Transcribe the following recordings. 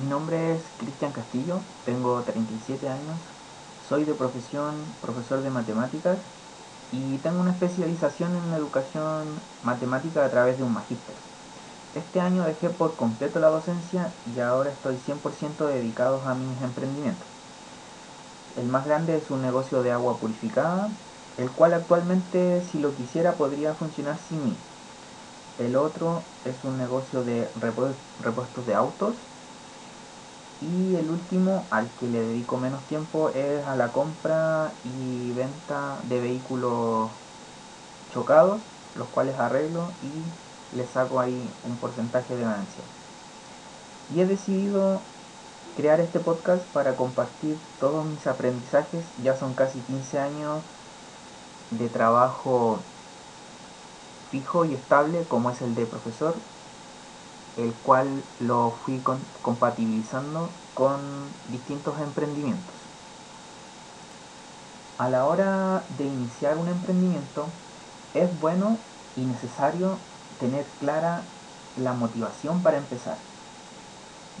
Mi nombre es Cristian Castillo, tengo 37 años, soy de profesión profesor de matemáticas y tengo una especialización en educación matemática a través de un magíster. Este año dejé por completo la docencia y ahora estoy 100% dedicado a mis emprendimientos. El más grande es un negocio de agua purificada, el cual actualmente si lo quisiera podría funcionar sin mí. El otro es un negocio de repuestos de autos. Y el último, al que le dedico menos tiempo, es a la compra y venta de vehículos chocados, los cuales arreglo y le saco ahí un porcentaje de ganancia. Y he decidido crear este podcast para compartir todos mis aprendizajes. Ya son casi 15 años de trabajo fijo y estable como es el de profesor, el cual lo fui compatibilizando con distintos emprendimientos. A la hora de iniciar un emprendimiento es bueno y necesario tener clara la motivación para empezar,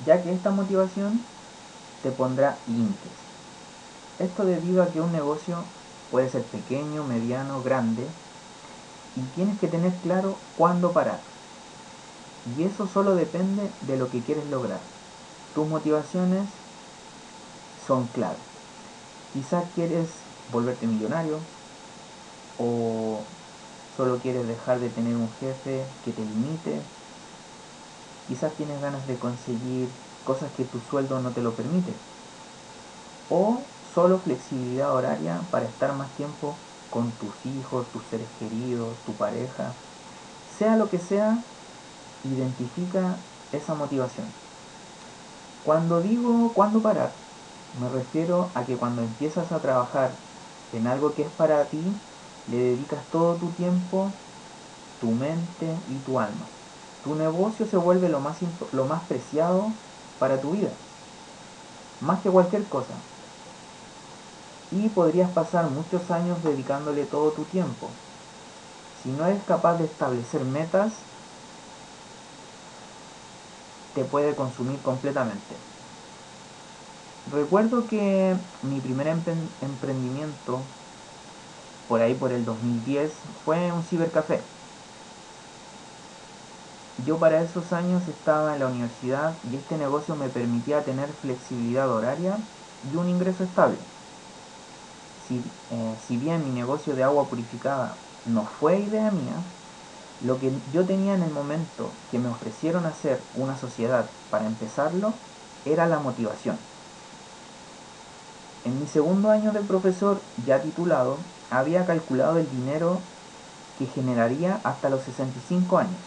ya que esta motivación te pondrá límites. Esto debido a que un negocio puede ser pequeño, mediano, grande, y tienes que tener claro cuándo parar. Y eso solo depende de lo que quieres lograr. Tus motivaciones son clave. Quizás quieres volverte millonario o solo quieres dejar de tener un jefe que te limite. Quizás tienes ganas de conseguir cosas que tu sueldo no te lo permite. O solo flexibilidad horaria para estar más tiempo con tus hijos, tus seres queridos, tu pareja, sea lo que sea, identifica esa motivación. Cuando digo cuándo parar, me refiero a que cuando empiezas a trabajar en algo que es para ti, le dedicas todo tu tiempo, tu mente y tu alma. Tu negocio se vuelve lo más, lo más preciado para tu vida, más que cualquier cosa y podrías pasar muchos años dedicándole todo tu tiempo. Si no eres capaz de establecer metas, te puede consumir completamente. Recuerdo que mi primer emprendimiento, por ahí por el 2010, fue un cibercafé. Yo para esos años estaba en la universidad y este negocio me permitía tener flexibilidad horaria y un ingreso estable si, eh, si bien mi negocio de agua purificada no fue idea mía, lo que yo tenía en el momento que me ofrecieron hacer una sociedad para empezarlo era la motivación. En mi segundo año de profesor, ya titulado, había calculado el dinero que generaría hasta los 65 años.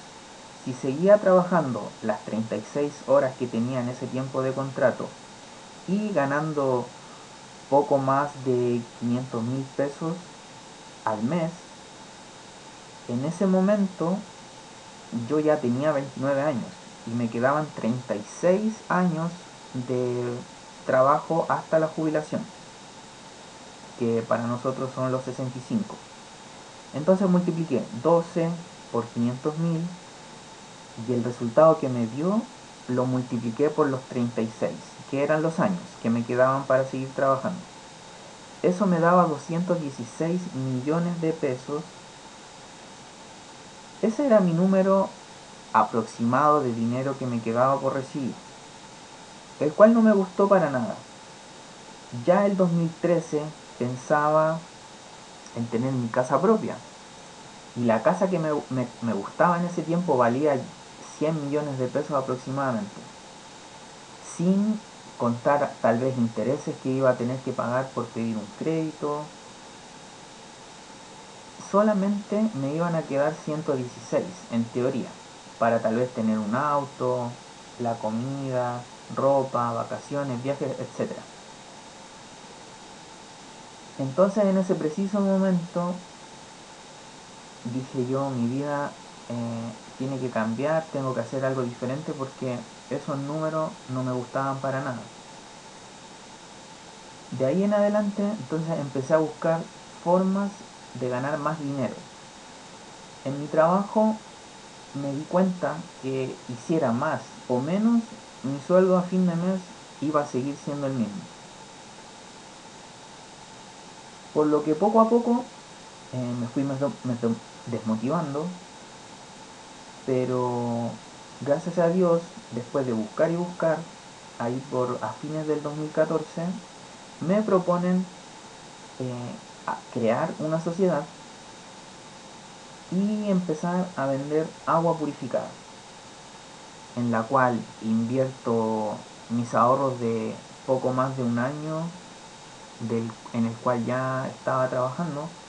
Si seguía trabajando las 36 horas que tenía en ese tiempo de contrato y ganando poco más de 500 mil pesos al mes, en ese momento yo ya tenía 29 años y me quedaban 36 años de trabajo hasta la jubilación, que para nosotros son los 65. Entonces multipliqué 12 por 500 mil y el resultado que me dio lo multipliqué por los 36 que eran los años que me quedaban para seguir trabajando. Eso me daba 216 millones de pesos. Ese era mi número aproximado de dinero que me quedaba por recibir, el cual no me gustó para nada. Ya el 2013 pensaba en tener mi casa propia. Y la casa que me, me gustaba en ese tiempo valía 100 millones de pesos aproximadamente. Sin contar tal vez intereses que iba a tener que pagar por pedir un crédito. Solamente me iban a quedar 116 en teoría, para tal vez tener un auto, la comida, ropa, vacaciones, viajes, etc. Entonces en ese preciso momento dije yo, mi vida eh, tiene que cambiar, tengo que hacer algo diferente porque esos números no me gustaban para nada. De ahí en adelante, entonces empecé a buscar formas de ganar más dinero. En mi trabajo me di cuenta que hiciera más o menos mi sueldo a fin de mes iba a seguir siendo el mismo. Por lo que poco a poco eh, me fui desmotivando, pero gracias a Dios, después de buscar y buscar, ahí por a fines del 2014, me proponen eh, crear una sociedad y empezar a vender agua purificada, en la cual invierto mis ahorros de poco más de un año del, en el cual ya estaba trabajando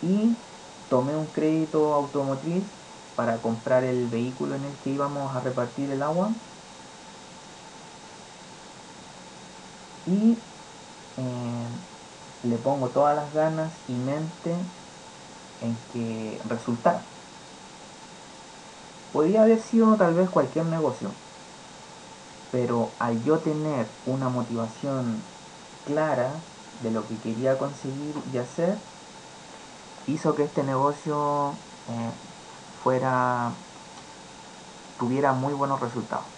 y tomé un crédito automotriz para comprar el vehículo en el que íbamos a repartir el agua. Y eh, le pongo todas las ganas y mente en que resultara. Podría haber sido tal vez cualquier negocio, pero al yo tener una motivación clara de lo que quería conseguir y hacer, hizo que este negocio eh, fuera tuviera muy buenos resultados.